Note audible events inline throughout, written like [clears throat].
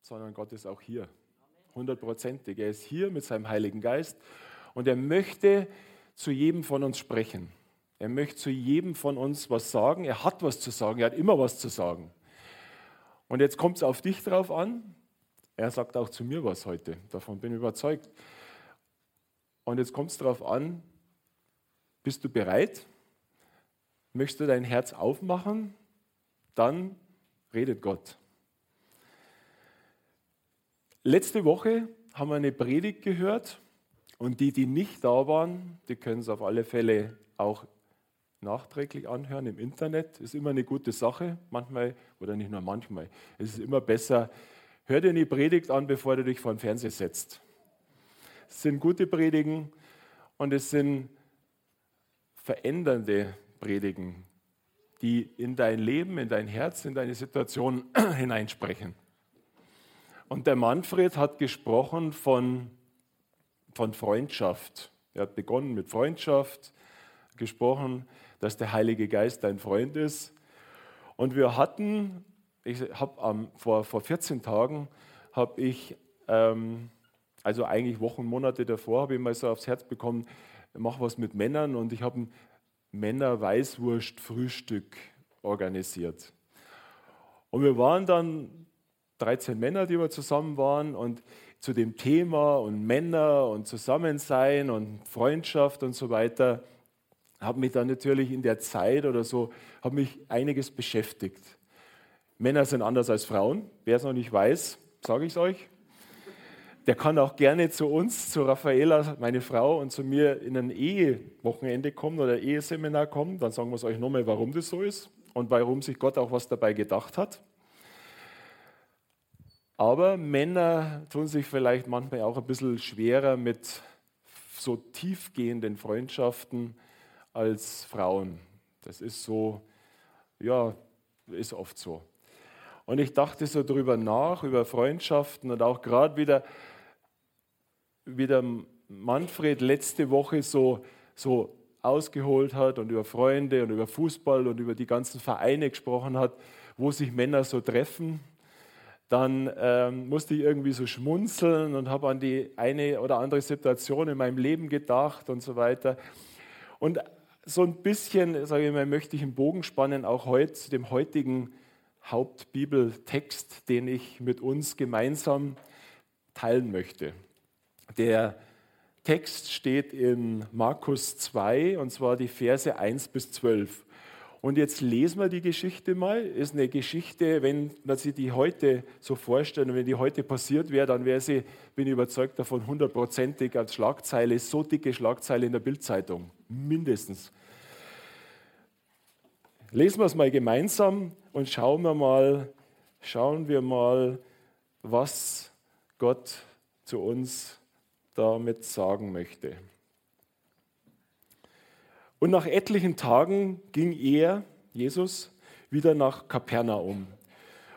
sondern Gott ist auch hier. Hundertprozentig. Er ist hier mit seinem Heiligen Geist und er möchte zu jedem von uns sprechen. Er möchte zu jedem von uns was sagen. Er hat was zu sagen. Er hat immer was zu sagen. Und jetzt kommt es auf dich drauf an. Er sagt auch zu mir was heute. Davon bin ich überzeugt. Und jetzt kommt es darauf an, bist du bereit? Möchtest du dein Herz aufmachen? Dann redet Gott. Letzte Woche haben wir eine Predigt gehört und die, die nicht da waren, die können es auf alle Fälle auch nachträglich anhören im Internet. Ist immer eine gute Sache, manchmal oder nicht nur manchmal. Es ist immer besser, hör dir eine Predigt an, bevor du dich vor den Fernseher setzt. Es sind gute Predigen und es sind verändernde Predigen, die in dein Leben, in dein Herz, in deine Situation [clears throat] hineinsprechen. Und der Manfred hat gesprochen von, von Freundschaft. Er hat begonnen mit Freundschaft, gesprochen, dass der Heilige Geist dein Freund ist. Und wir hatten, ich habe vor, vor 14 Tagen, habe ich, ähm, also eigentlich Wochen, Monate davor, habe ich mal so aufs Herz bekommen, mach was mit Männern und ich habe ein Männer-Weißwurst-Frühstück organisiert. Und wir waren dann 13 Männer, die wir zusammen waren und zu dem Thema und Männer und Zusammensein und Freundschaft und so weiter, habe mich dann natürlich in der Zeit oder so, habe mich einiges beschäftigt. Männer sind anders als Frauen. Wer es noch nicht weiß, sage ich es euch. Der kann auch gerne zu uns, zu Raffaela, meine Frau, und zu mir in ein Ehewochenende kommen oder Eheseminar kommen. Dann sagen wir es euch nochmal, warum das so ist und warum sich Gott auch was dabei gedacht hat. Aber Männer tun sich vielleicht manchmal auch ein bisschen schwerer mit so tiefgehenden Freundschaften als Frauen. Das ist so, ja, ist oft so. Und ich dachte so drüber nach, über Freundschaften und auch gerade wieder, wie der Manfred letzte Woche so, so ausgeholt hat und über Freunde und über Fußball und über die ganzen Vereine gesprochen hat, wo sich Männer so treffen dann ähm, musste ich irgendwie so schmunzeln und habe an die eine oder andere Situation in meinem Leben gedacht und so weiter. Und so ein bisschen, sage ich mal, möchte ich einen Bogen spannen, auch heute zu dem heutigen Hauptbibeltext, den ich mit uns gemeinsam teilen möchte. Der Text steht in Markus 2 und zwar die Verse 1 bis 12. Und jetzt lesen wir die Geschichte mal. Ist eine Geschichte, wenn man sich die heute so vorstellt und wenn die heute passiert wäre, dann wäre sie, bin ich überzeugt davon, hundertprozentig als Schlagzeile, so dicke Schlagzeile in der Bildzeitung. Mindestens. Lesen wir es mal gemeinsam und schauen wir mal, schauen wir mal, was Gott zu uns damit sagen möchte. Und nach etlichen Tagen ging er, Jesus, wieder nach Kapernaum.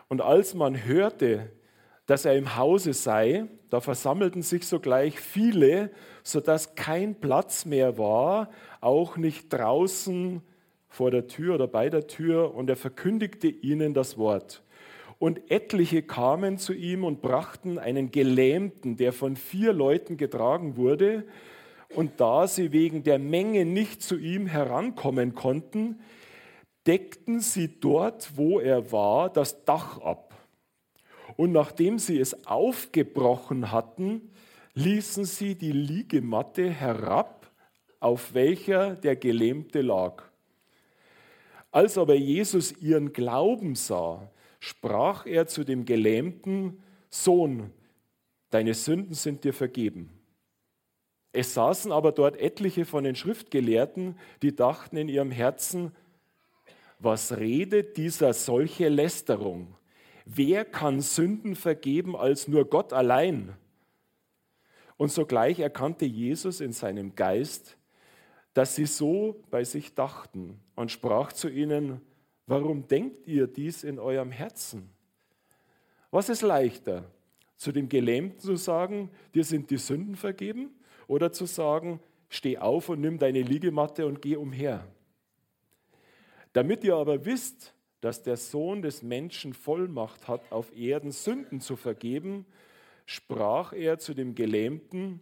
Und als man hörte, dass er im Hause sei, da versammelten sich sogleich viele, sodass kein Platz mehr war, auch nicht draußen vor der Tür oder bei der Tür, und er verkündigte ihnen das Wort. Und etliche kamen zu ihm und brachten einen Gelähmten, der von vier Leuten getragen wurde, und da sie wegen der Menge nicht zu ihm herankommen konnten, deckten sie dort, wo er war, das Dach ab. Und nachdem sie es aufgebrochen hatten, ließen sie die Liegematte herab, auf welcher der Gelähmte lag. Als aber Jesus ihren Glauben sah, sprach er zu dem Gelähmten, Sohn, deine Sünden sind dir vergeben. Es saßen aber dort etliche von den Schriftgelehrten, die dachten in ihrem Herzen, was redet dieser solche Lästerung? wer kann Sünden vergeben als nur Gott allein? Und sogleich erkannte Jesus in seinem Geist, dass sie so bei sich dachten und sprach zu ihnen, warum denkt ihr dies in eurem Herzen? Was ist leichter, zu dem Gelähmten zu sagen, dir sind die Sünden vergeben, oder zu sagen, steh auf und nimm deine Liegematte und geh umher? Damit ihr aber wisst, dass der Sohn des Menschen Vollmacht hat, auf Erden Sünden zu vergeben, sprach er zu dem Gelähmten,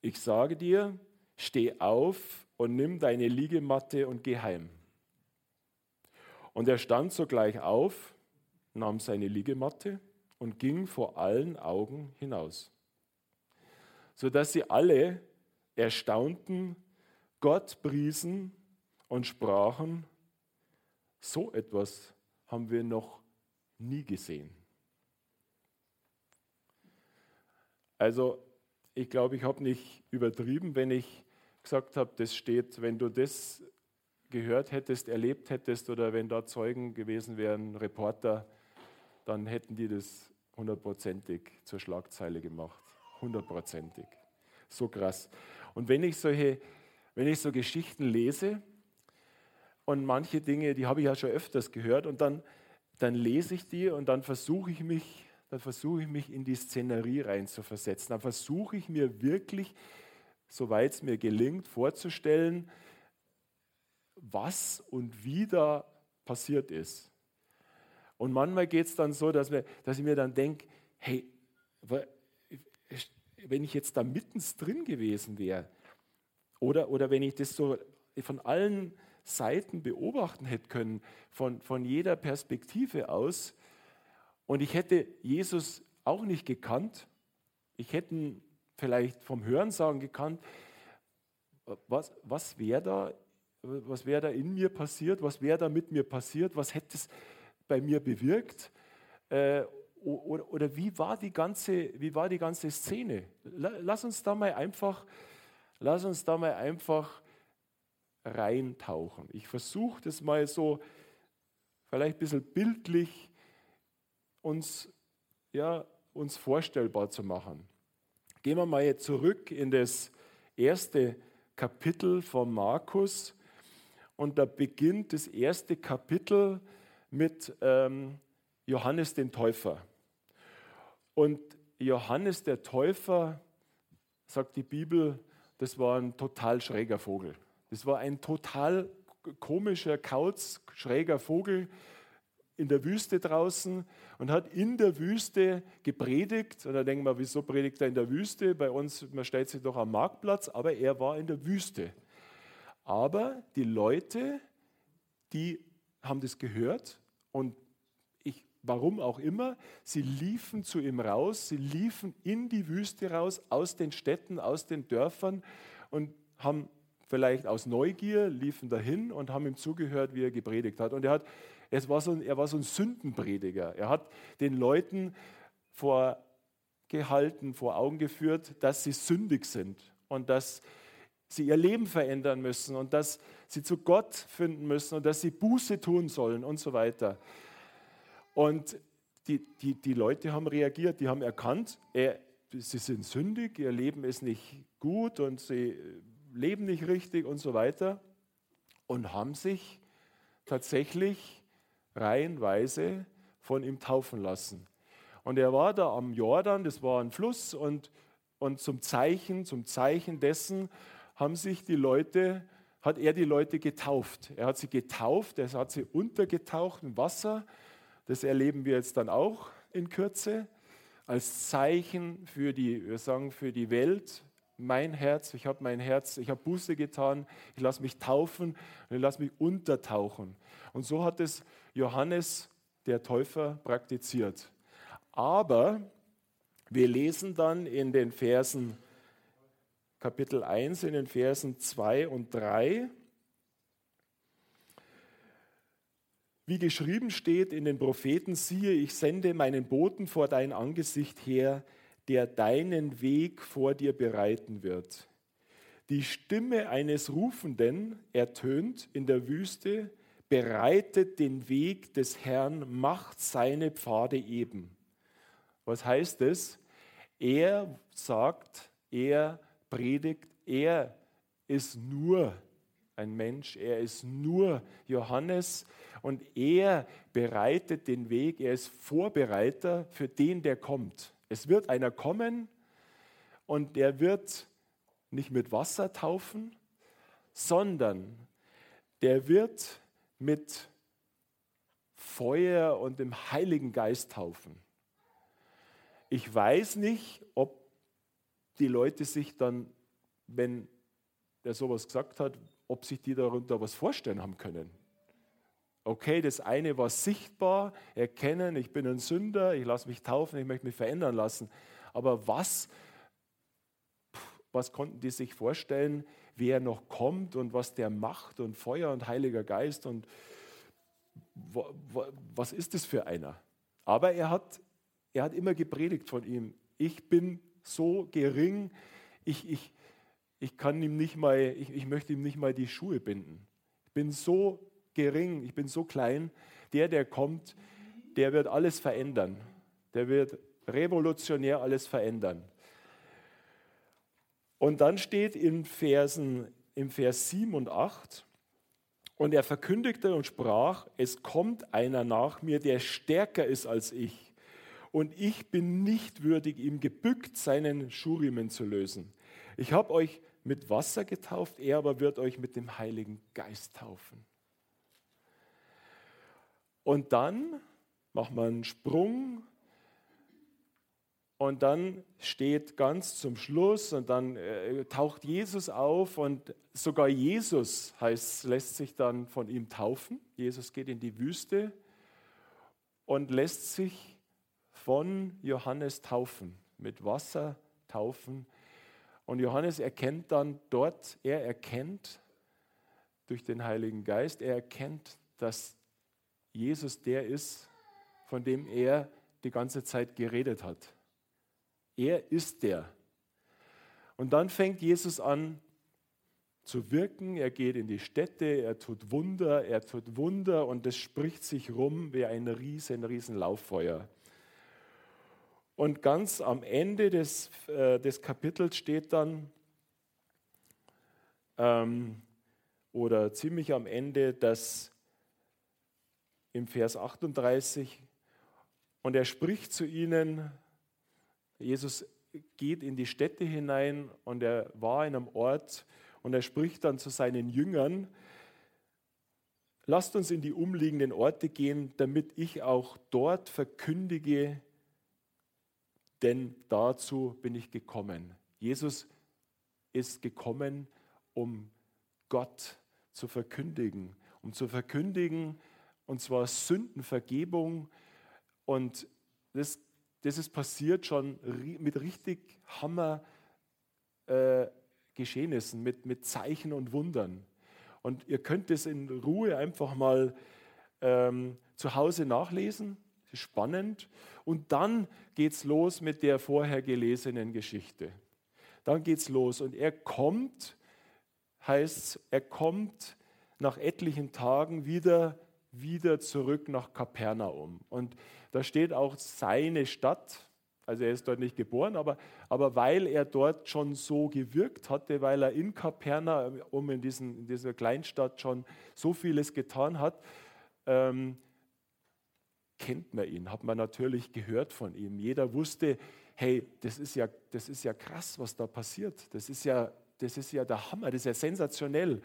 ich sage dir, steh auf und nimm deine Liegematte und geh heim. Und er stand sogleich auf, nahm seine Liegematte und ging vor allen Augen hinaus, sodass sie alle erstaunten, Gott priesen und sprachen, so etwas haben wir noch nie gesehen. Also ich glaube, ich habe nicht übertrieben, wenn ich gesagt habe, das steht, wenn du das gehört hättest, erlebt hättest oder wenn da Zeugen gewesen wären, Reporter, dann hätten die das hundertprozentig zur Schlagzeile gemacht. Hundertprozentig. So krass. Und wenn ich solche, wenn ich so Geschichten lese, und manche Dinge, die habe ich ja schon öfters gehört und dann, dann lese ich die und dann versuche ich mich, dann versuche ich mich in die Szenerie reinzuversetzen. Dann versuche ich mir wirklich, soweit es mir gelingt, vorzustellen, was und wie da passiert ist. Und manchmal geht es dann so, dass, wir, dass ich mir dann denke, hey, wenn ich jetzt da mittendrin gewesen wäre, oder, oder wenn ich das so von allen Seiten beobachten hätte können, von, von jeder Perspektive aus. Und ich hätte Jesus auch nicht gekannt. Ich hätte ihn vielleicht vom Hörensagen gekannt. Was, was wäre da, was wär da in mir passiert? Was wäre da mit mir passiert? Was hätte es bei mir bewirkt? Äh, oder, oder, wie, war die ganze, wie war die ganze Szene? Lass uns da mal einfach, lass uns da mal einfach reintauchen. Ich versuche das mal so, vielleicht ein bisschen bildlich uns, ja, uns vorstellbar zu machen. Gehen wir mal jetzt zurück in das erste Kapitel von Markus. Und da beginnt das erste Kapitel mit ähm, Johannes dem Täufer. Und Johannes der Täufer, sagt die Bibel, das war ein total schräger Vogel. Das war ein total komischer, kauz, schräger Vogel in der Wüste draußen und hat in der Wüste gepredigt. Und da denken wir, wieso predigt er in der Wüste? Bei uns, man stellt sich doch am Marktplatz, aber er war in der Wüste. Aber die Leute, die haben das gehört und warum auch immer, sie liefen zu ihm raus, sie liefen in die Wüste raus, aus den Städten, aus den Dörfern und haben vielleicht aus Neugier, liefen dahin und haben ihm zugehört, wie er gepredigt hat. Und er, hat, es war so ein, er war so ein Sündenprediger. Er hat den Leuten vorgehalten, vor Augen geführt, dass sie sündig sind und dass sie ihr Leben verändern müssen und dass sie zu Gott finden müssen und dass sie Buße tun sollen und so weiter. Und die, die, die Leute haben reagiert, die haben erkannt, er, sie sind sündig, ihr Leben ist nicht gut und sie leben nicht richtig und so weiter und haben sich tatsächlich reihenweise von ihm taufen lassen. Und er war da am Jordan, das war ein Fluss, und, und zum Zeichen, zum Zeichen dessen haben sich die Leute, hat er die Leute getauft. Er hat sie getauft, er hat sie untergetaucht im Wasser. Das erleben wir jetzt dann auch in Kürze als Zeichen für die, wir sagen, für die Welt, mein Herz, ich habe mein Herz, ich habe Buße getan, ich lasse mich taufen und ich lasse mich untertauchen. Und so hat es Johannes der Täufer praktiziert. Aber wir lesen dann in den Versen Kapitel 1, in den Versen 2 und 3, wie geschrieben steht in den Propheten, siehe, ich sende meinen Boten vor dein Angesicht her, der deinen Weg vor dir bereiten wird. Die Stimme eines Rufenden ertönt in der Wüste, bereitet den Weg des Herrn, macht seine Pfade eben. Was heißt es? Er sagt, er predigt, er ist nur ein Mensch, er ist nur Johannes und er bereitet den Weg, er ist Vorbereiter für den, der kommt. Es wird einer kommen und der wird nicht mit Wasser taufen, sondern der wird mit Feuer und dem Heiligen Geist taufen. Ich weiß nicht, ob die Leute sich dann, wenn er sowas gesagt hat, ob sich die darunter was vorstellen haben können. Okay, das eine war sichtbar, erkennen, ich bin ein Sünder, ich lasse mich taufen, ich möchte mich verändern lassen. Aber was, was konnten die sich vorstellen, wer noch kommt und was der macht und Feuer und Heiliger Geist und was ist das für einer? Aber er hat, er hat immer gepredigt von ihm. Ich bin so gering, ich, ich, ich kann ihm nicht mal, ich, ich möchte ihm nicht mal die Schuhe binden. Ich bin so gering, ich bin so klein. Der, der kommt, der wird alles verändern. Der wird revolutionär alles verändern. Und dann steht in Versen, im Vers 7 und 8, und er verkündigte und sprach, es kommt einer nach mir, der stärker ist als ich. Und ich bin nicht würdig, ihm gebückt seinen Schurimen zu lösen. Ich habe euch mit Wasser getauft, er aber wird euch mit dem Heiligen Geist taufen. Und dann macht man einen Sprung und dann steht ganz zum Schluss und dann äh, taucht Jesus auf und sogar Jesus heißt, lässt sich dann von ihm taufen. Jesus geht in die Wüste und lässt sich von Johannes taufen, mit Wasser taufen. Und Johannes erkennt dann dort, er erkennt durch den Heiligen Geist, er erkennt, dass Jesus der ist, von dem er die ganze Zeit geredet hat. Er ist der. Und dann fängt Jesus an zu wirken. Er geht in die Städte, er tut Wunder, er tut Wunder und es spricht sich rum wie ein riesen, riesen Lauffeuer. Und ganz am Ende des, äh, des Kapitels steht dann, ähm, oder ziemlich am Ende, dass im Vers 38, und er spricht zu ihnen, Jesus geht in die Städte hinein und er war in einem Ort und er spricht dann zu seinen Jüngern, lasst uns in die umliegenden Orte gehen, damit ich auch dort verkündige, denn dazu bin ich gekommen. Jesus ist gekommen, um Gott zu verkündigen, um zu verkündigen, und zwar Sündenvergebung. Und das das ist passiert schon mit richtig Hammer äh, Geschehnissen, mit, mit Zeichen und Wundern. Und ihr könnt es in Ruhe einfach mal ähm, zu Hause nachlesen. Spannend. Und dann geht es los mit der vorher gelesenen Geschichte. Dann geht es los. Und er kommt, heißt er kommt nach etlichen Tagen wieder, wieder zurück nach Kapernaum. Und da steht auch seine Stadt, also er ist dort nicht geboren, aber, aber weil er dort schon so gewirkt hatte, weil er in Kaperna, um in, diesen, in dieser Kleinstadt schon so vieles getan hat, ähm, kennt man ihn, hat man natürlich gehört von ihm. Jeder wusste, hey, das ist ja, das ist ja krass, was da passiert. Das ist ja, das ist ja der Hammer, das ist ja sensationell.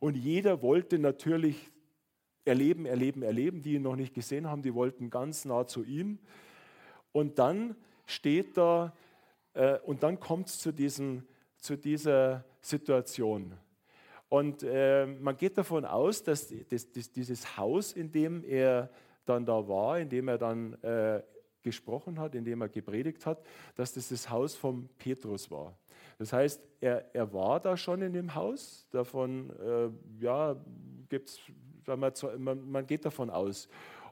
Und jeder wollte natürlich erleben, erleben, erleben, die ihn noch nicht gesehen haben, die wollten ganz nah zu ihm. Und dann steht da, äh, und dann kommt es zu, zu dieser Situation. Und äh, man geht davon aus, dass das, das, dieses Haus, in dem er dann da war, in dem er dann äh, gesprochen hat, in dem er gepredigt hat, dass das das Haus von Petrus war. Das heißt, er, er war da schon in dem Haus. Davon äh, ja, gibt es man, man geht davon aus.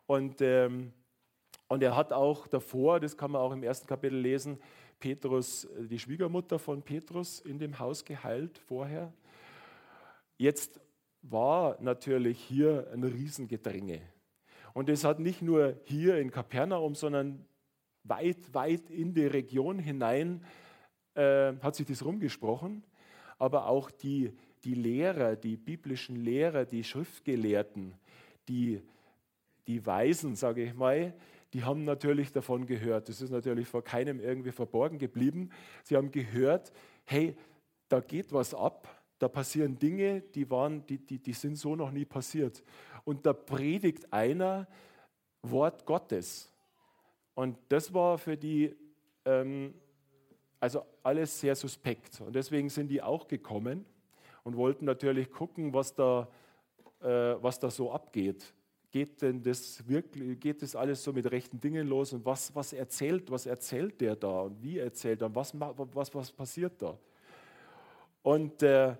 Und, ähm, und er hat auch davor, das kann man auch im ersten Kapitel lesen, Petrus, äh, die Schwiegermutter von Petrus in dem Haus geheilt vorher. Jetzt war natürlich hier ein Riesengedränge. Und es hat nicht nur hier in Kapernaum, sondern weit, weit in die Region hinein äh, hat sich das rumgesprochen. Aber auch die, die Lehrer, die biblischen Lehrer, die Schriftgelehrten, die, die Weisen, sage ich mal, die haben natürlich davon gehört. Das ist natürlich vor keinem irgendwie verborgen geblieben. Sie haben gehört, hey, da geht was ab, da passieren Dinge, die, waren, die, die, die sind so noch nie passiert. Und da predigt einer Wort Gottes. Und das war für die ähm, also alles sehr suspekt. Und deswegen sind die auch gekommen und wollten natürlich gucken, was da, äh, was da so abgeht. Geht denn das wirklich, geht das alles so mit rechten Dingen los und was, was erzählt, was erzählt der da und wie erzählt er und was, was, was passiert da? Und äh,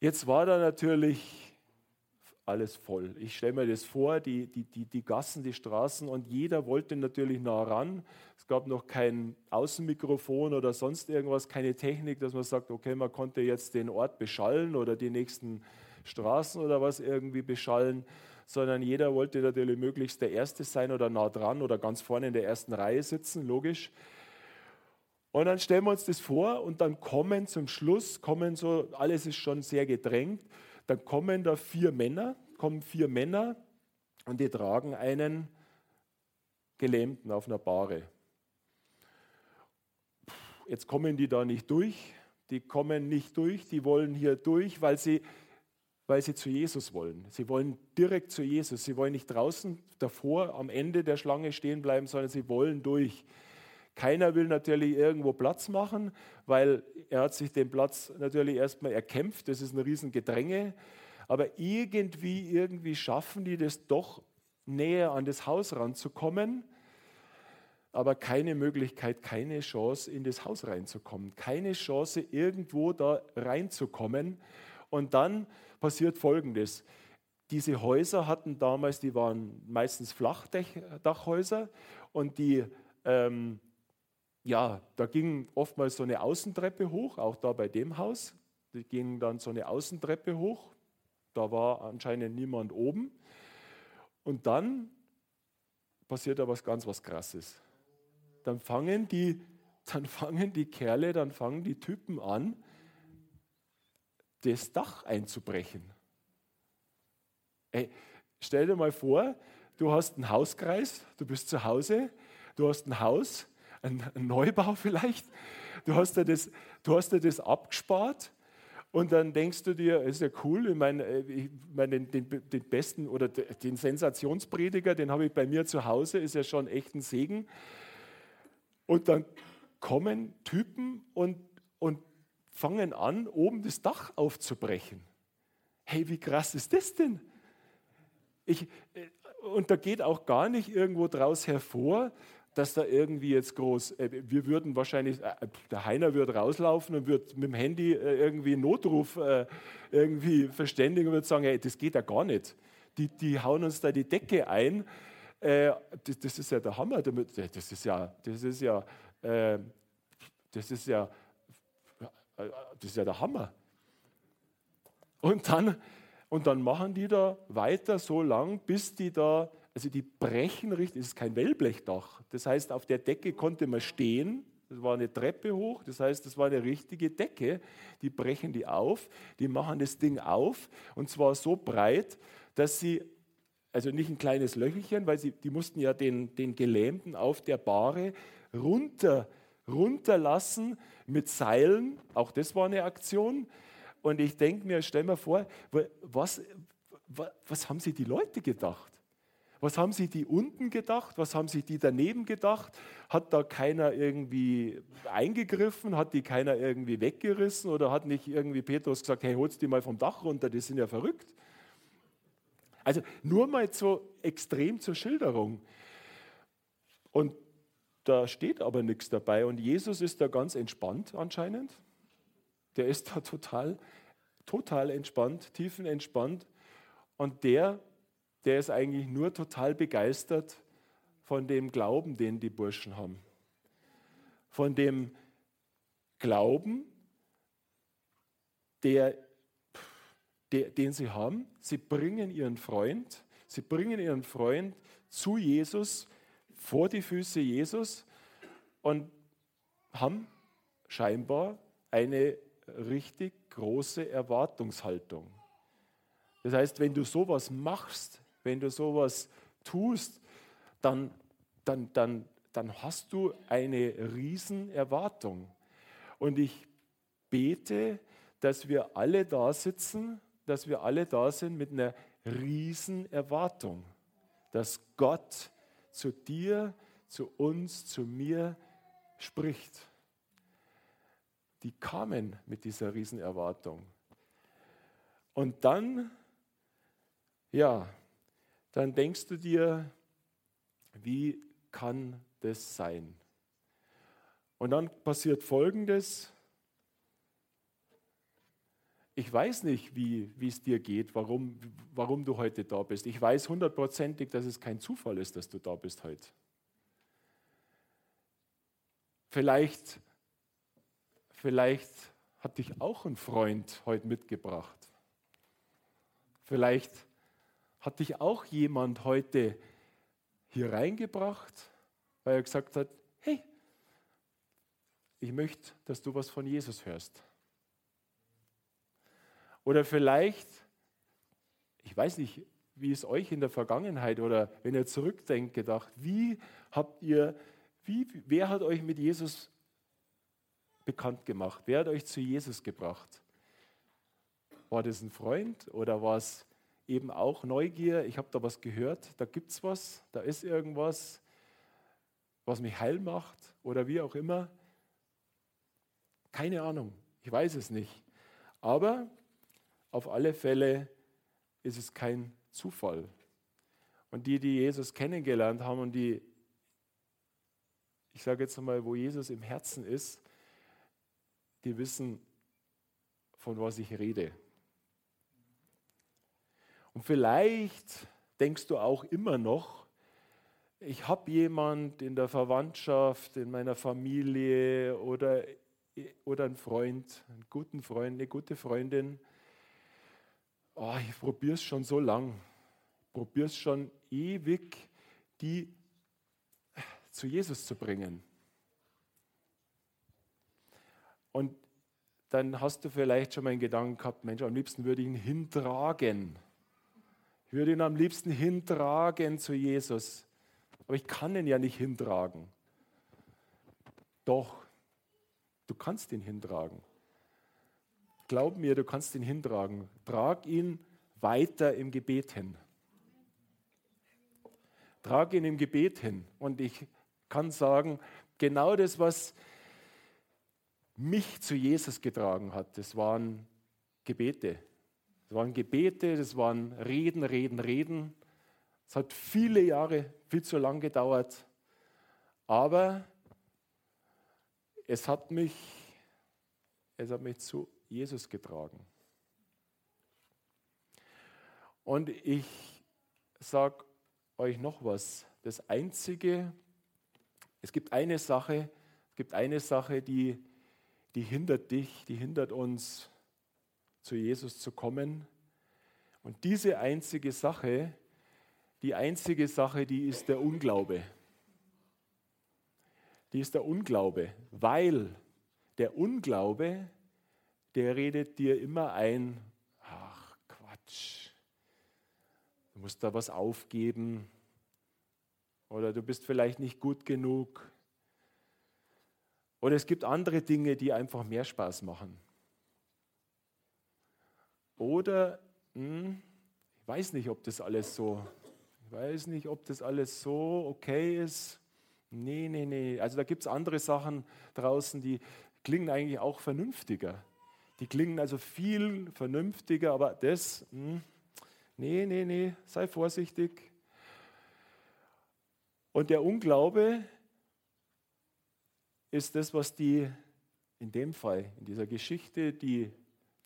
jetzt war da natürlich alles voll. Ich stelle mir das vor, die, die, die, die Gassen, die Straßen und jeder wollte natürlich nah ran. Es gab noch kein Außenmikrofon oder sonst irgendwas, keine Technik, dass man sagt, okay, man konnte jetzt den Ort beschallen oder die nächsten Straßen oder was irgendwie beschallen, sondern jeder wollte natürlich möglichst der Erste sein oder nah dran oder ganz vorne in der ersten Reihe sitzen, logisch. Und dann stellen wir uns das vor und dann kommen zum Schluss, kommen so, alles ist schon sehr gedrängt, dann kommen da vier Männer, kommen vier Männer und die tragen einen Gelähmten auf einer Bahre. Jetzt kommen die da nicht durch, die kommen nicht durch, die wollen hier durch, weil sie, weil sie zu Jesus wollen. Sie wollen direkt zu Jesus. Sie wollen nicht draußen davor am Ende der Schlange stehen bleiben, sondern sie wollen durch. Keiner will natürlich irgendwo Platz machen, weil er hat sich den Platz natürlich erstmal erkämpft. Das ist ein Riesengedränge. Aber irgendwie, irgendwie schaffen die das doch näher an das Haus ranzukommen. Aber keine Möglichkeit, keine Chance, in das Haus reinzukommen. Keine Chance, irgendwo da reinzukommen. Und dann passiert Folgendes. Diese Häuser hatten damals, die waren meistens Flachdachhäuser und die ähm, ja, da ging oftmals so eine Außentreppe hoch, auch da bei dem Haus. Die ging dann so eine Außentreppe hoch. Da war anscheinend niemand oben. Und dann passiert da was ganz was Krasses. Dann fangen die, [laughs] dann fangen die Kerle, dann fangen die Typen an, das Dach einzubrechen. Ey, stell dir mal vor, du hast einen Hauskreis, du bist zu Hause, du hast ein Haus ein, Neubau vielleicht. Du hast, dir das, du hast dir das abgespart und dann denkst du dir, ist ja cool, ich meine, äh, ich meine den, den, den, besten oder den Sensationsprediger, den habe ich bei mir zu Hause, ist ja schon echt ein Segen. Und dann kommen Typen und, und fangen an, oben das Dach aufzubrechen. Hey, wie krass ist das denn? Ich, äh, und da geht auch gar nicht irgendwo draus hervor, dass da irgendwie jetzt groß, äh, wir würden wahrscheinlich, äh, der Heiner würde rauslaufen und würde mit dem Handy äh, irgendwie Notruf irgendwie verständigen und würde sagen, hey, das geht ja gar nicht. Die, die hauen uns da die Decke ein. Das, das ist ja der Hammer. Das ist ja, das ist ja, das ist ja, das ist ja der Hammer. Und dann, und dann machen die da weiter so lang, bis die da also die brechen richtig, es ist kein Wellblechdach. Das heißt, auf der Decke konnte man stehen, das war eine Treppe hoch, das heißt, das war eine richtige Decke. Die brechen die auf, die machen das Ding auf und zwar so breit, dass sie, also nicht ein kleines Löchelchen, weil sie, die mussten ja den, den Gelähmten auf der Bahre runter, runterlassen mit Seilen. Auch das war eine Aktion. Und ich denke mir, stell mir vor, was, was, was haben sich die Leute gedacht? Was haben sich die unten gedacht? Was haben sich die daneben gedacht? Hat da keiner irgendwie eingegriffen? Hat die keiner irgendwie weggerissen? Oder hat nicht irgendwie Petrus gesagt, hey, holst die mal vom Dach runter, die sind ja verrückt? Also nur mal so extrem zur Schilderung. Und da steht aber nichts dabei. Und Jesus ist da ganz entspannt anscheinend. Der ist da total, total entspannt, tiefenentspannt. Und der der ist eigentlich nur total begeistert von dem Glauben, den die Burschen haben. Von dem Glauben, der, den sie haben. Sie bringen ihren Freund, sie bringen ihren Freund zu Jesus, vor die Füße Jesus und haben scheinbar eine richtig große Erwartungshaltung. Das heißt, wenn du sowas machst, wenn du sowas tust, dann, dann, dann, dann hast du eine Riesenerwartung. Und ich bete, dass wir alle da sitzen, dass wir alle da sind mit einer Riesenerwartung, dass Gott zu dir, zu uns, zu mir spricht. Die kamen mit dieser Riesenerwartung. Und dann, ja, dann denkst du dir, wie kann das sein? Und dann passiert Folgendes. Ich weiß nicht, wie, es dir geht, warum, warum du heute da bist. Ich weiß hundertprozentig, dass es kein Zufall ist, dass du da bist heute. Vielleicht, vielleicht hat dich auch ein Freund heute mitgebracht. Vielleicht hat dich auch jemand heute hier reingebracht, weil er gesagt hat, hey, ich möchte, dass du was von Jesus hörst. Oder vielleicht, ich weiß nicht, wie es euch in der Vergangenheit oder wenn ihr zurückdenkt, gedacht, wie habt ihr, wie, wer hat euch mit Jesus bekannt gemacht? Wer hat euch zu Jesus gebracht? War das ein Freund oder war es eben auch Neugier? Ich habe da was gehört, da gibt es was, da ist irgendwas, was mich heil macht oder wie auch immer. Keine Ahnung, ich weiß es nicht. Aber auf alle Fälle ist es kein Zufall. Und die, die Jesus kennengelernt haben und die, ich sage jetzt einmal, wo Jesus im Herzen ist, die wissen, von was ich rede. Und vielleicht denkst du auch immer noch, ich habe jemand in der Verwandtschaft, in meiner Familie oder, oder einen Freund, einen guten Freund, eine gute Freundin. Oh, ich probiere es schon so lang, probiere es schon ewig, die zu Jesus zu bringen. Und dann hast du vielleicht schon mal einen Gedanken gehabt, Mensch, am liebsten würde ich ihn hintragen. Ich würde ihn am liebsten hintragen zu Jesus. Aber ich kann ihn ja nicht hintragen. Doch, du kannst ihn hintragen. Glaub mir, du kannst ihn hintragen. Trag ihn weiter im Gebet hin. Trag ihn im Gebet hin. Und ich kann sagen, genau das, was mich zu Jesus getragen hat, das waren Gebete. Das waren Gebete, das waren Reden, Reden, Reden. Es hat viele Jahre, viel zu lang gedauert, aber es hat mich, es hat mich zu Jesus getragen. Und ich sage euch noch was. Das Einzige, es gibt eine Sache, es gibt eine Sache, die, die hindert dich, die hindert uns, zu Jesus zu kommen. Und diese einzige Sache, die einzige Sache, die ist der Unglaube. Die ist der Unglaube, weil der Unglaube, der redet dir immer ein, ach Quatsch, du musst da was aufgeben oder du bist vielleicht nicht gut genug. Oder es gibt andere Dinge, die einfach mehr Spaß machen. Oder, hm, ich weiß nicht, ob das alles so ich weiß nicht, ob das alles so okay ist. Nee, nee, nee. Also da gibt es andere Sachen draußen, die klingen eigentlich auch vernünftiger. Die klingen also viel vernünftiger, aber das, mh, hm, nee, nee, nee, sei vorsichtig. Und der Unglaube ist das, was die in dem Fall, in dieser Geschichte, die,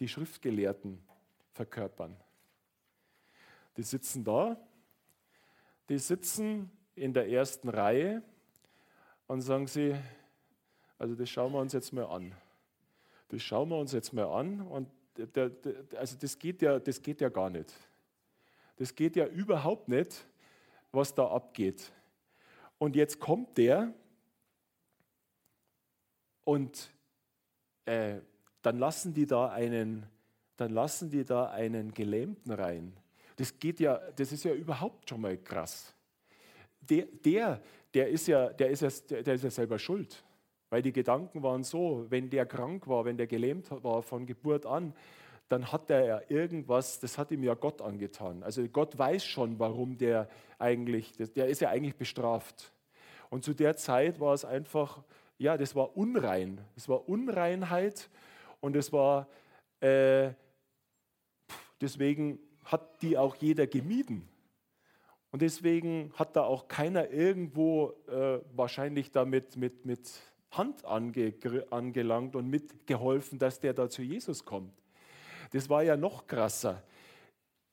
die Schriftgelehrten verkörpern. Die sitzen da die sitzen in der ersten Reihe und sagen sie, also das schauen wir uns jetzt mal an. Das schauen wir uns jetzt mal an und also das geht, ja, das geht ja gar nicht. Das geht ja überhaupt nicht, was da abgeht. Und jetzt kommt der und äh, dann lassen die da einen, dann lassen die da einen Gelähmten rein. Das geht ja, das ist ja überhaupt schon mal krass. Der, der, der ist ja, der ist ja, der ist ja selber schuld. Weil die Gedanken waren so, wenn der krank war, wenn der gelähmt war von Geburt an, dann hat er ja irgendwas, das hat ihm ja Gott angetan. Also Gott weiß schon, warum der eigentlich, der ist ja eigentlich bestraft. Und zu der Zeit war es einfach, ja, das war unrein. Es war Unreinheit und es war, äh, deswegen hat die auch jeder gemieden. Und deswegen hat da auch keiner irgendwo äh, wahrscheinlich damit mit, mit Hand ange, angelangt und mitgeholfen, dass der da zu Jesus kommt. Das war ja noch krasser.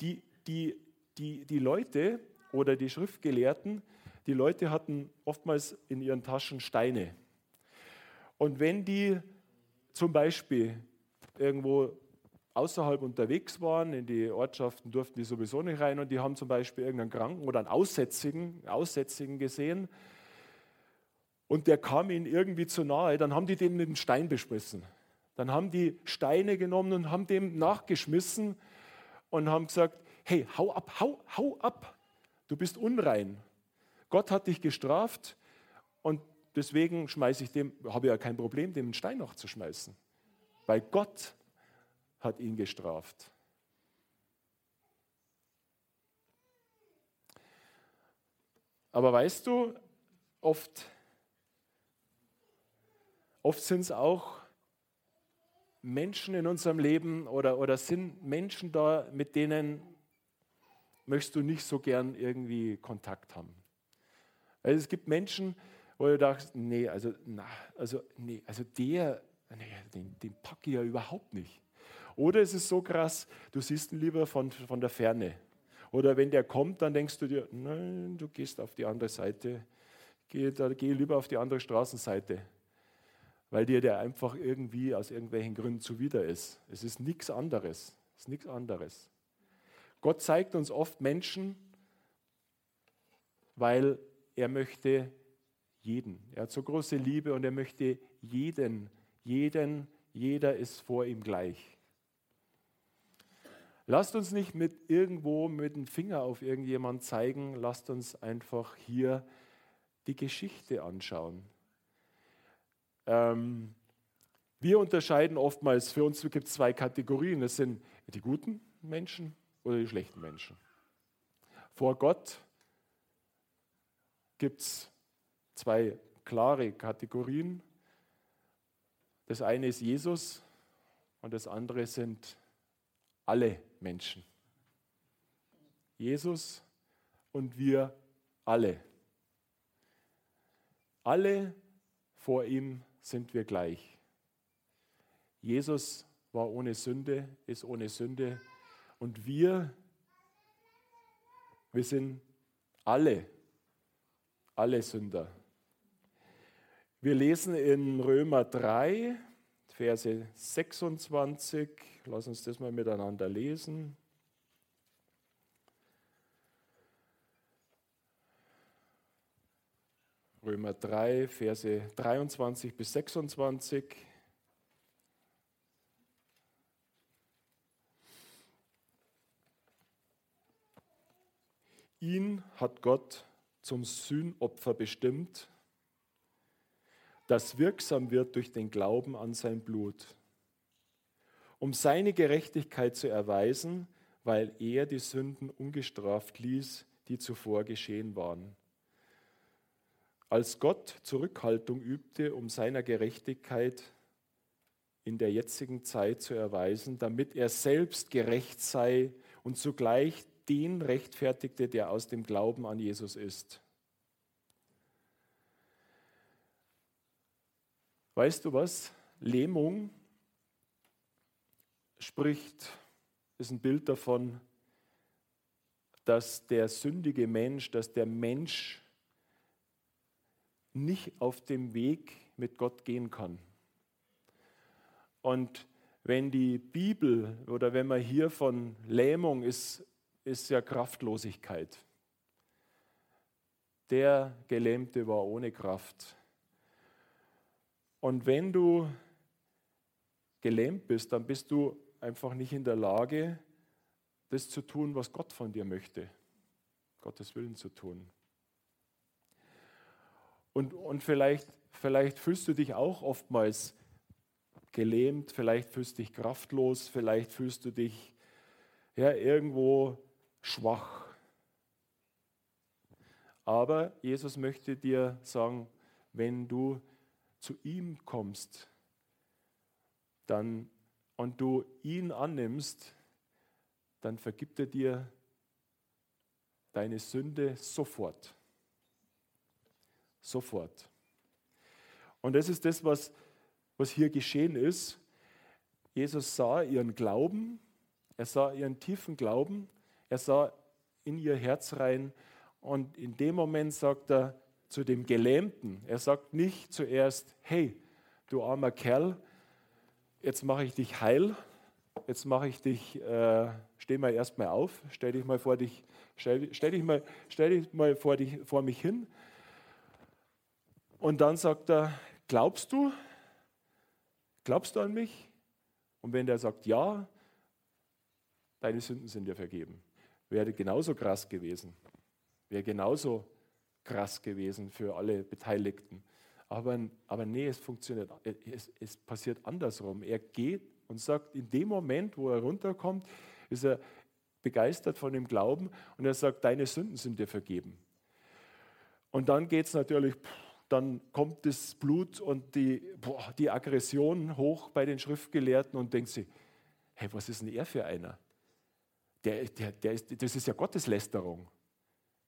Die, die, die, die Leute oder die Schriftgelehrten, die Leute hatten oftmals in ihren Taschen Steine. Und wenn die zum Beispiel irgendwo außerhalb unterwegs waren, in die Ortschaften durften die sowieso nicht rein und die haben zum Beispiel irgendeinen Kranken oder einen Aussätzigen, Aussätzigen gesehen und der kam ihnen irgendwie zu nahe, dann haben die den mit dem Stein beschmissen. Dann haben die Steine genommen und haben dem nachgeschmissen und haben gesagt, hey, hau ab, hau, hau ab, du bist unrein. Gott hat dich gestraft und deswegen schmeiße ich dem, habe ja kein Problem, dem einen Stein noch zu schmeißen. Weil Gott hat ihn gestraft. Aber weißt du, oft, oft sind es auch Menschen in unserem Leben oder, oder sind Menschen da, mit denen möchtest du nicht so gern irgendwie Kontakt haben. Also es gibt Menschen, wo du dachtest, nee, also, na, also, nee, also der, nee, den, den packe ich ja überhaupt nicht. Oder es ist so krass, du siehst ihn lieber von, von der Ferne. Oder wenn der kommt, dann denkst du dir, nein, du gehst auf die andere Seite. Geh, da, geh lieber auf die andere Straßenseite weil dir der einfach irgendwie aus irgendwelchen Gründen zuwider ist. Es ist nichts anderes. Es ist nichts anderes. Gott zeigt uns oft Menschen, weil er möchte jeden. Er hat so große Liebe und er möchte jeden, jeden, jeder ist vor ihm gleich. Lasst uns nicht mit irgendwo mit dem Finger auf irgendjemand zeigen, lasst uns einfach hier die Geschichte anschauen. Ähm, wir unterscheiden oftmals, für uns gibt es zwei Kategorien. Das sind die guten Menschen oder die schlechten Menschen. Vor Gott gibt es zwei klare Kategorien. Das eine ist Jesus und das andere sind alle Menschen. Jesus und wir alle. Alle vor ihm sind wir gleich. Jesus war ohne Sünde, ist ohne Sünde und wir, wir sind alle, alle Sünder. Wir lesen in Römer 3, Verse 26, lass uns das mal miteinander lesen. Römer 3, Verse 23 bis 26. Ihn hat Gott zum Sühnopfer bestimmt, das wirksam wird durch den Glauben an sein Blut, um seine Gerechtigkeit zu erweisen, weil er die Sünden ungestraft ließ, die zuvor geschehen waren als Gott Zurückhaltung übte, um seiner Gerechtigkeit in der jetzigen Zeit zu erweisen, damit er selbst gerecht sei und zugleich den rechtfertigte, der aus dem Glauben an Jesus ist. Weißt du was? Lähmung spricht, ist ein Bild davon, dass der sündige Mensch, dass der Mensch nicht auf dem Weg mit Gott gehen kann. Und wenn die Bibel oder wenn man hier von Lähmung ist, ist ja Kraftlosigkeit. Der Gelähmte war ohne Kraft. Und wenn du gelähmt bist, dann bist du einfach nicht in der Lage, das zu tun, was Gott von dir möchte. Gottes Willen zu tun. Und, und vielleicht, vielleicht fühlst du dich auch oftmals gelähmt, vielleicht fühlst du dich kraftlos, vielleicht fühlst du dich ja, irgendwo schwach. Aber Jesus möchte dir sagen, wenn du zu ihm kommst dann, und du ihn annimmst, dann vergibt er dir deine Sünde sofort. Sofort. Und das ist das, was, was hier geschehen ist. Jesus sah ihren Glauben, er sah ihren tiefen Glauben, er sah in ihr Herz rein und in dem Moment sagt er zu dem Gelähmten, er sagt nicht zuerst, hey, du armer Kerl, jetzt mache ich dich heil, jetzt mache ich dich, äh, steh mal erstmal auf, stell dich mal vor dich, stell, stell, dich mal, stell dich mal vor, dich, vor mich hin. Und dann sagt er, glaubst du? Glaubst du an mich? Und wenn der sagt ja, deine Sünden sind dir vergeben. Wäre genauso krass gewesen. Wäre genauso krass gewesen für alle Beteiligten. Aber, aber nee, es funktioniert, es, es passiert andersrum. Er geht und sagt, in dem Moment, wo er runterkommt, ist er begeistert von dem Glauben und er sagt, deine Sünden sind dir vergeben. Und dann geht es natürlich, dann kommt das Blut und die, boah, die Aggression hoch bei den Schriftgelehrten und denkt sie, hey, was ist denn er für einer? Der, der, der ist, das ist ja Gotteslästerung.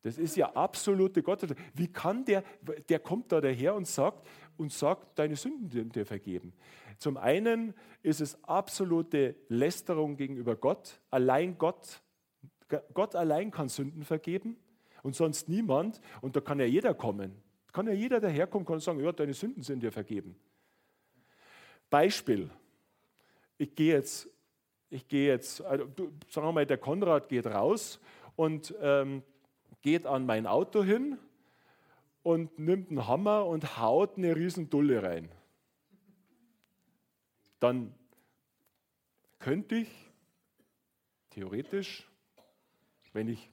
Das ist ja absolute Gotteslästerung. Wie kann der, der kommt da daher und sagt, und sagt, deine Sünden sind dir vergeben. Zum einen ist es absolute Lästerung gegenüber Gott. Allein Gott, Gott allein kann Sünden vergeben und sonst niemand. Und da kann ja jeder kommen. Kann ja jeder daherkommen und sagen, ja, deine Sünden sind dir vergeben. Beispiel. Ich gehe jetzt, ich gehe jetzt, also, sagen wir mal, der Konrad geht raus und ähm, geht an mein Auto hin und nimmt einen Hammer und haut eine riesen Dulle rein. Dann könnte ich theoretisch, wenn ich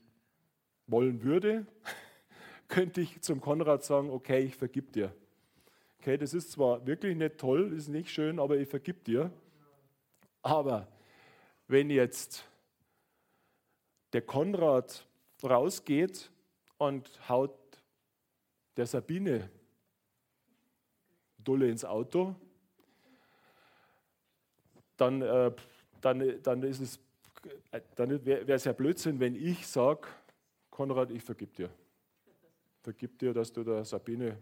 wollen würde, [laughs] könnte ich zum Konrad sagen, okay, ich vergib dir. Okay, das ist zwar wirklich nicht toll, ist nicht schön, aber ich vergib dir. Aber wenn jetzt der Konrad rausgeht und haut der Sabine Dulle ins Auto, dann, äh, dann, dann dann wäre es ja Blödsinn, wenn ich sage, Konrad, ich vergib dir. Vergib dir, dass du der Sabine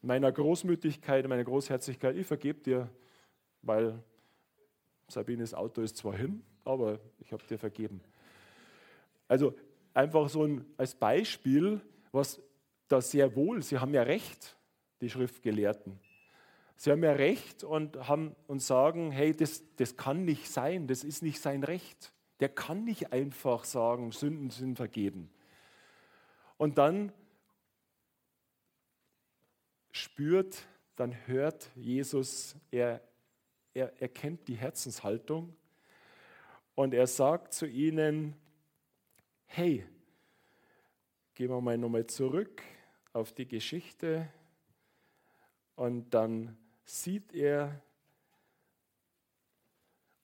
meiner Großmütigkeit, meiner Großherzigkeit, ich vergib dir, weil Sabines Auto ist zwar hin, aber ich habe dir vergeben. Also einfach so ein, als Beispiel, was da sehr wohl, sie haben ja recht, die Schriftgelehrten. Sie haben ja recht und, haben, und sagen, hey, das, das kann nicht sein, das ist nicht sein Recht. Der kann nicht einfach sagen, Sünden sind vergeben. Und dann spürt, dann hört Jesus, er, er erkennt die Herzenshaltung und er sagt zu ihnen, hey, gehen wir mal nochmal zurück auf die Geschichte und dann sieht er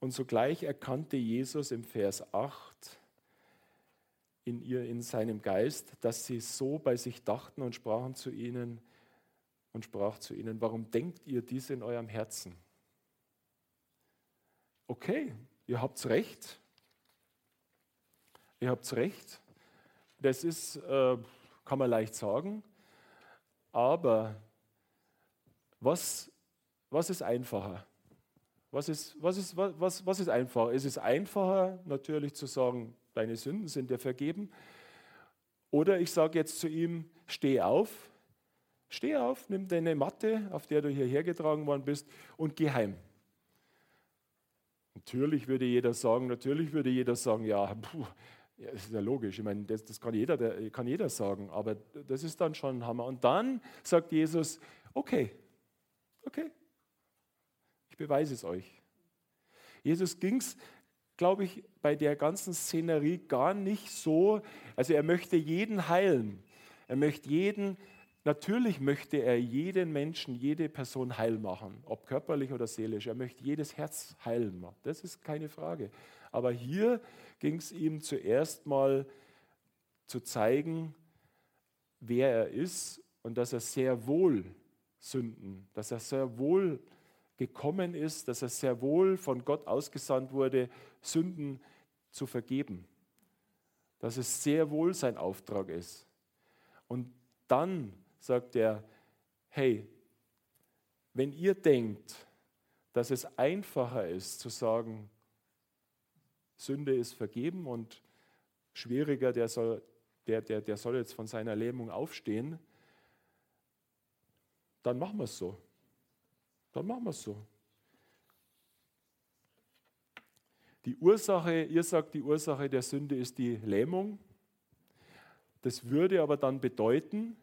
und sogleich erkannte Jesus im Vers 8 in, ihr, in seinem Geist, dass sie so bei sich dachten und sprachen zu ihnen und sprach zu ihnen, warum denkt ihr dies in eurem Herzen? Okay, ihr habt recht. Ihr habt recht. Das ist, äh, kann man leicht sagen. Aber was, was ist einfacher? Was ist, was, ist, was, was ist einfacher? Es ist einfacher natürlich zu sagen, deine Sünden sind dir vergeben. Oder ich sage jetzt zu ihm, steh auf, steh auf, nimm deine Matte, auf der du hierher getragen worden bist, und geh heim. Natürlich würde jeder sagen, natürlich würde jeder sagen, ja, puh, ja, das ist ja logisch. Ich meine, das, das kann, jeder, der, kann jeder sagen, aber das ist dann schon ein Hammer. Und dann sagt Jesus, okay, okay, ich beweise es euch. Jesus ging es, glaube ich, bei der ganzen Szenerie gar nicht so, also er möchte jeden heilen. Er möchte jeden, natürlich möchte er jeden Menschen, jede Person heil machen, ob körperlich oder seelisch. Er möchte jedes Herz heilen. Das ist keine Frage. Aber hier ging es ihm zuerst mal zu zeigen, wer er ist und dass er sehr wohl Sünden, dass er sehr wohl gekommen ist, dass er sehr wohl von Gott ausgesandt wurde, Sünden zu vergeben. Dass es sehr wohl sein Auftrag ist. Und dann sagt er, hey, wenn ihr denkt, dass es einfacher ist zu sagen, Sünde ist vergeben und schwieriger, der soll, der, der, der soll jetzt von seiner Lähmung aufstehen, dann machen wir es so. Dann machen wir es so. Die Ursache, ihr sagt, die Ursache der Sünde ist die Lähmung. Das würde aber dann bedeuten,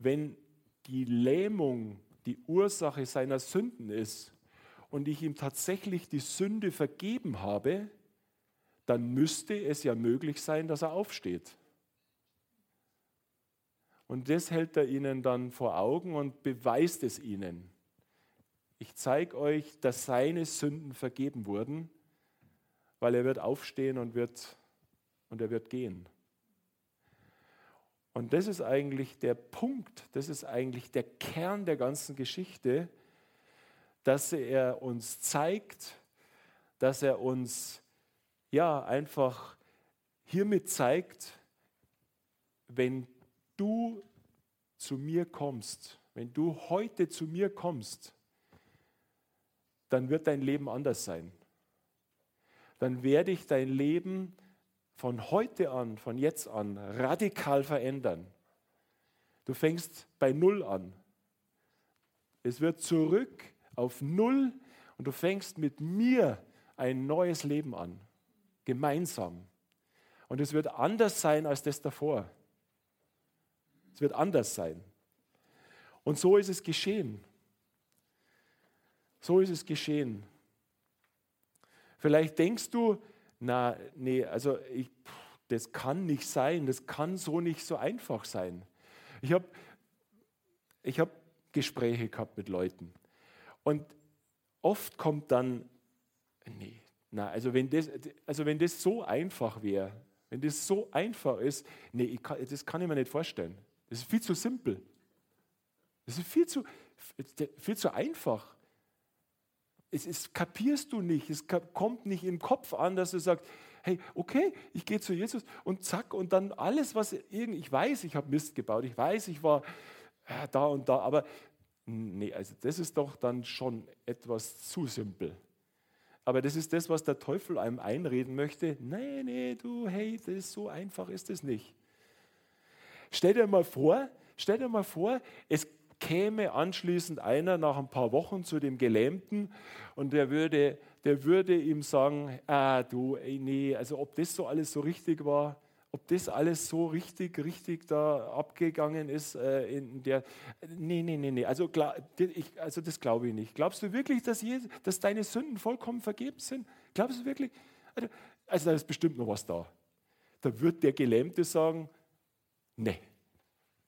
wenn die Lähmung die Ursache seiner Sünden ist und ich ihm tatsächlich die Sünde vergeben habe, dann müsste es ja möglich sein, dass er aufsteht. Und das hält er ihnen dann vor Augen und beweist es ihnen. Ich zeige euch, dass seine Sünden vergeben wurden, weil er wird aufstehen und, wird, und er wird gehen. Und das ist eigentlich der Punkt, das ist eigentlich der Kern der ganzen Geschichte, dass er uns zeigt, dass er uns ja, einfach hiermit zeigt, wenn du zu mir kommst, wenn du heute zu mir kommst, dann wird dein Leben anders sein. Dann werde ich dein Leben von heute an, von jetzt an radikal verändern. Du fängst bei Null an. Es wird zurück auf Null und du fängst mit mir ein neues Leben an gemeinsam. Und es wird anders sein als das davor. Es wird anders sein. Und so ist es geschehen. So ist es geschehen. Vielleicht denkst du, na, nee, also ich, das kann nicht sein, das kann so nicht so einfach sein. Ich habe ich hab Gespräche gehabt mit Leuten und oft kommt dann, nee, na, also wenn das, also wenn das so einfach wäre, wenn das so einfach ist, nee, kann, das kann ich mir nicht vorstellen. Das ist viel zu simpel. Das ist viel zu, viel zu einfach. Es ist, kapierst du nicht, es kommt nicht im Kopf an, dass du sagst, hey, okay, ich gehe zu Jesus und zack, und dann alles, was irgendwie, ich weiß, ich habe Mist gebaut, ich weiß, ich war äh, da und da, aber nee, also das ist doch dann schon etwas zu simpel. Aber das ist das, was der Teufel einem einreden möchte. Nee, nee, du, hey, das ist so einfach ist es nicht. Stell dir mal vor, stell dir mal vor, es käme anschließend einer nach ein paar Wochen zu dem Gelähmten und der würde, der würde ihm sagen, ah du, ey, nee, also ob das so alles so richtig war, ob das alles so richtig, richtig da abgegangen ist äh, in der. Nee, nee, nee, nee. Also, ich, also das glaube ich nicht. Glaubst du wirklich, dass, Jesus, dass deine Sünden vollkommen vergeben sind? Glaubst du wirklich? Also, also da ist bestimmt noch was da. Da wird der Gelähmte sagen, nee,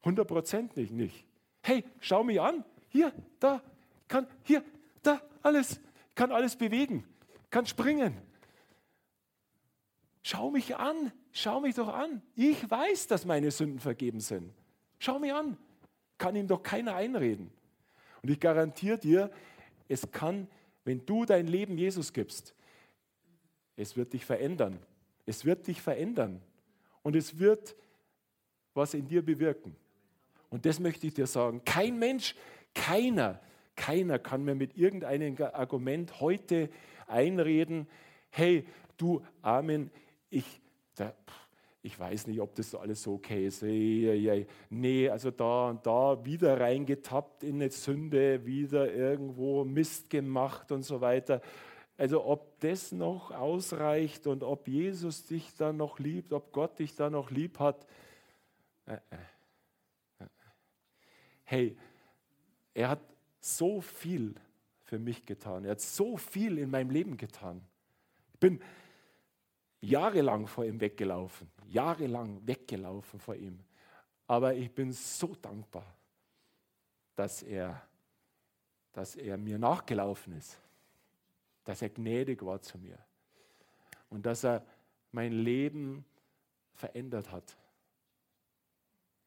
hundertprozentig nicht. Hey, schau mich an. Hier, da, kann, hier, da, alles. Kann alles bewegen. Kann springen. Schau mich an. Schau mich doch an. Ich weiß, dass meine Sünden vergeben sind. Schau mich an. Kann ihm doch keiner einreden. Und ich garantiere dir, es kann, wenn du dein Leben Jesus gibst, es wird dich verändern. Es wird dich verändern. Und es wird was in dir bewirken. Und das möchte ich dir sagen. Kein Mensch, keiner, keiner kann mir mit irgendeinem Argument heute einreden, hey, du Amen, ich da, ich weiß nicht, ob das alles so okay ist. Nee, also da und da wieder reingetappt in eine Sünde, wieder irgendwo Mist gemacht und so weiter. also ob das noch ausreicht und ob Jesus dich da noch liebt, ob Gott dich da noch lieb hat. Äh, äh, äh. Hey, er hat so viel für mich getan. Er hat so viel in meinem Leben getan. Ich bin jahrelang vor ihm weggelaufen, jahrelang weggelaufen vor ihm. Aber ich bin so dankbar, dass er, dass er mir nachgelaufen ist, dass er gnädig war zu mir und dass er mein Leben verändert hat.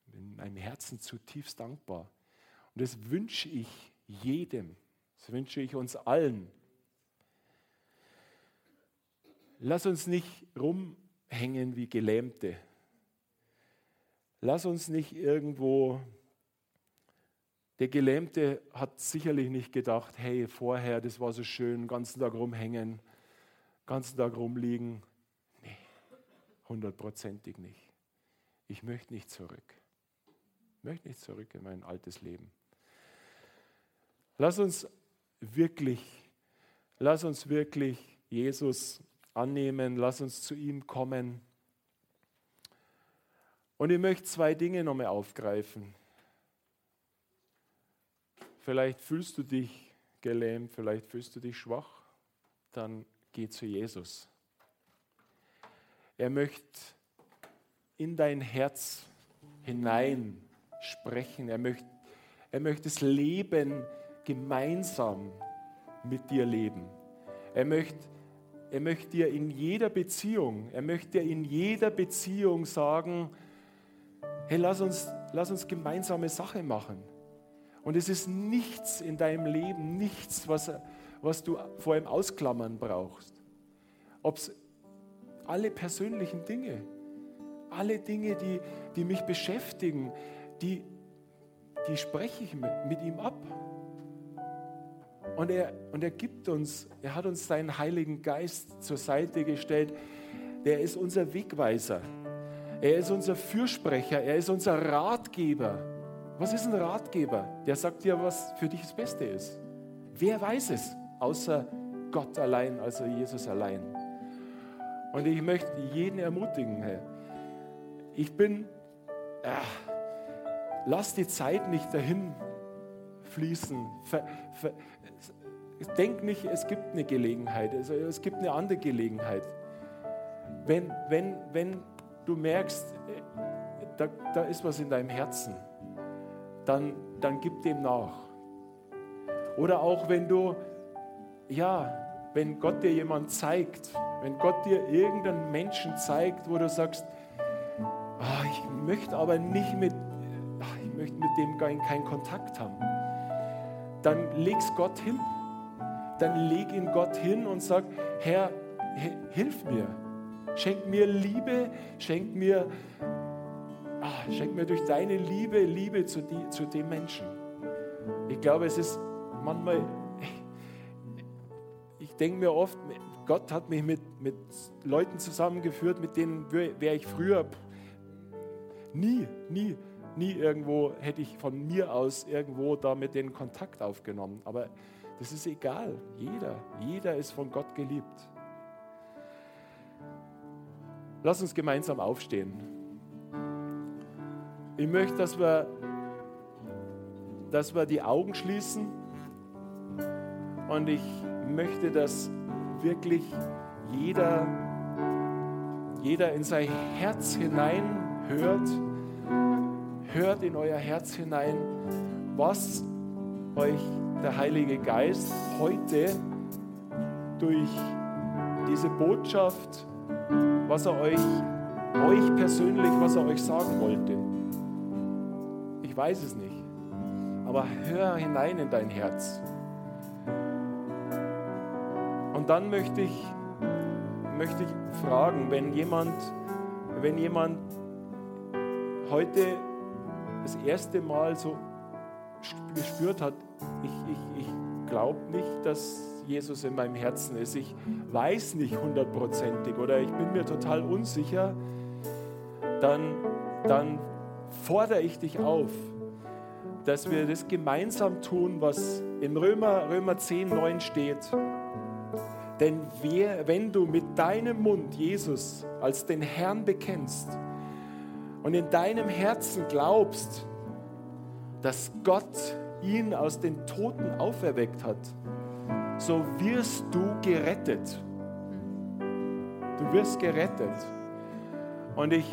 Ich bin meinem Herzen zutiefst dankbar. Und das wünsche ich jedem, das wünsche ich uns allen. Lass uns nicht rumhängen wie Gelähmte. Lass uns nicht irgendwo, der Gelähmte hat sicherlich nicht gedacht, hey, vorher, das war so schön, den ganzen Tag rumhängen, den ganzen Tag rumliegen. Nee, hundertprozentig nicht. Ich möchte nicht zurück. Ich möchte nicht zurück in mein altes Leben. Lass uns wirklich, lass uns wirklich Jesus annehmen, lass uns zu ihm kommen. Und ich möchte zwei Dinge nochmal aufgreifen. Vielleicht fühlst du dich gelähmt, vielleicht fühlst du dich schwach, dann geh zu Jesus. Er möchte in dein Herz hinein sprechen. Er möchte, er möchte das Leben gemeinsam mit dir leben. Er möchte, er möchte dir in jeder Beziehung, er möchte dir in jeder Beziehung sagen, hey, lass uns, lass uns gemeinsame Sache machen. Und es ist nichts in deinem Leben, nichts, was, was du vor ihm ausklammern brauchst. Ob es alle persönlichen Dinge, alle Dinge, die, die mich beschäftigen, die, die spreche ich mit, mit ihm ab. Und er, und er gibt uns, er hat uns seinen Heiligen Geist zur Seite gestellt. Der ist unser Wegweiser. Er ist unser Fürsprecher. Er ist unser Ratgeber. Was ist ein Ratgeber? Der sagt dir, was für dich das Beste ist. Wer weiß es, außer Gott allein, also Jesus allein. Und ich möchte jeden ermutigen, hey. ich bin, ach, lass die Zeit nicht dahin fließen. Ver, ver, denk nicht, es gibt eine Gelegenheit, also es gibt eine andere Gelegenheit. Wenn, wenn, wenn du merkst, da, da ist was in deinem Herzen, dann, dann gib dem nach. Oder auch wenn du, ja, wenn Gott dir jemand zeigt, wenn Gott dir irgendeinen Menschen zeigt, wo du sagst, oh, ich möchte aber nicht mit, ah, ich möchte mit dem keinen Kontakt haben, dann leg's Gott hin dann leg ihn Gott hin und sag, Herr, hilf mir. Schenk mir Liebe, schenk mir, ah, schenk mir durch deine Liebe Liebe zu, die, zu dem Menschen. Ich glaube, es ist manchmal, ich denke mir oft, Gott hat mich mit, mit Leuten zusammengeführt, mit denen wäre ich früher nie, nie, nie irgendwo, hätte ich von mir aus irgendwo da mit denen Kontakt aufgenommen. Aber das ist egal. Jeder, jeder ist von Gott geliebt. Lass uns gemeinsam aufstehen. Ich möchte, dass wir, dass wir die Augen schließen und ich möchte, dass wirklich jeder, jeder in sein Herz hinein hört, hört in euer Herz hinein, was euch der Heilige Geist heute durch diese Botschaft, was er euch, euch persönlich, was er euch sagen wollte. Ich weiß es nicht, aber hör hinein in dein Herz. Und dann möchte ich, möchte ich fragen, wenn jemand, wenn jemand heute das erste Mal so gespürt hat, ich, ich, ich glaube nicht, dass Jesus in meinem Herzen ist. Ich weiß nicht hundertprozentig oder ich bin mir total unsicher, dann, dann fordere ich dich auf, dass wir das gemeinsam tun, was in Römer, Römer 10, 9 steht. Denn wer, wenn du mit deinem Mund Jesus als den Herrn bekennst und in deinem Herzen glaubst, dass Gott ihn aus den Toten auferweckt hat, so wirst du gerettet. Du wirst gerettet. Und ich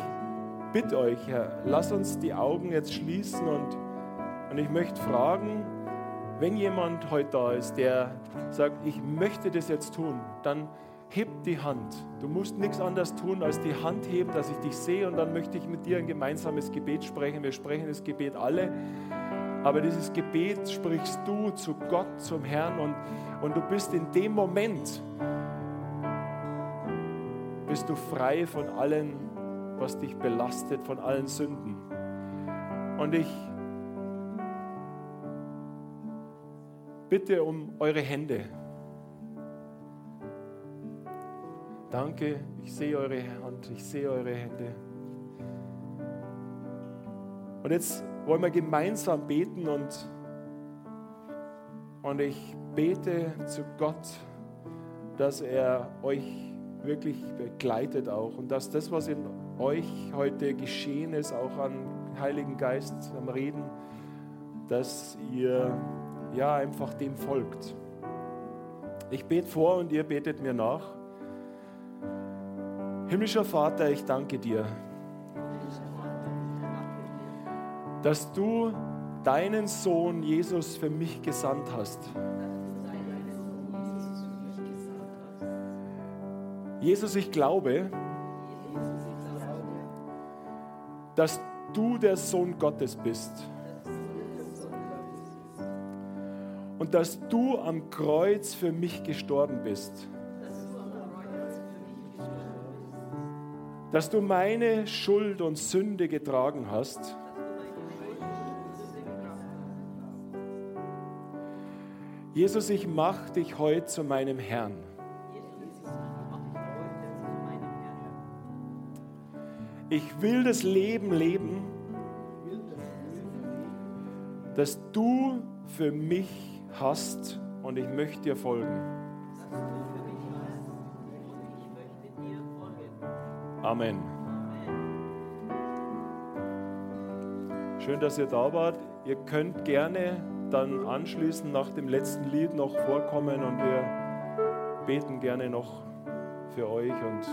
bitte euch, Herr, lass uns die Augen jetzt schließen und, und ich möchte fragen, wenn jemand heute da ist, der sagt, ich möchte das jetzt tun, dann heb die Hand. Du musst nichts anderes tun, als die Hand heben, dass ich dich sehe und dann möchte ich mit dir ein gemeinsames Gebet sprechen. Wir sprechen das Gebet alle, aber dieses Gebet sprichst du zu Gott, zum Herrn und, und du bist in dem Moment, bist du frei von allem, was dich belastet, von allen Sünden. Und ich bitte um eure Hände. Danke, ich sehe eure Hand, ich sehe eure Hände. Und jetzt wollen wir gemeinsam beten und, und ich bete zu Gott, dass er euch wirklich begleitet auch und dass das, was in euch heute geschehen ist, auch an Heiligen Geist, am Reden, dass ihr ja einfach dem folgt. Ich bete vor und ihr betet mir nach. Himmlischer Vater, ich danke dir, dass du deinen Sohn Jesus für mich gesandt hast. Jesus, ich glaube, dass du der Sohn Gottes bist. und dass du am Kreuz für mich gestorben bist. Dass du meine Schuld und Sünde getragen hast. Jesus, ich mache dich heute zu meinem Herrn. Ich will das Leben leben, das du für mich hast und ich möchte dir folgen. Amen. Schön, dass ihr da wart. Ihr könnt gerne dann anschließend nach dem letzten Lied noch vorkommen und wir beten gerne noch für euch und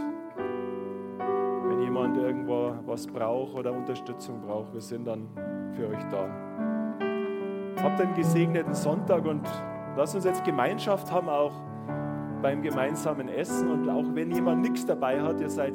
wenn jemand irgendwo was braucht oder Unterstützung braucht, wir sind dann für euch da. Habt einen gesegneten Sonntag und lasst uns jetzt Gemeinschaft haben, auch beim gemeinsamen Essen. Und auch wenn jemand nichts dabei hat, ihr seid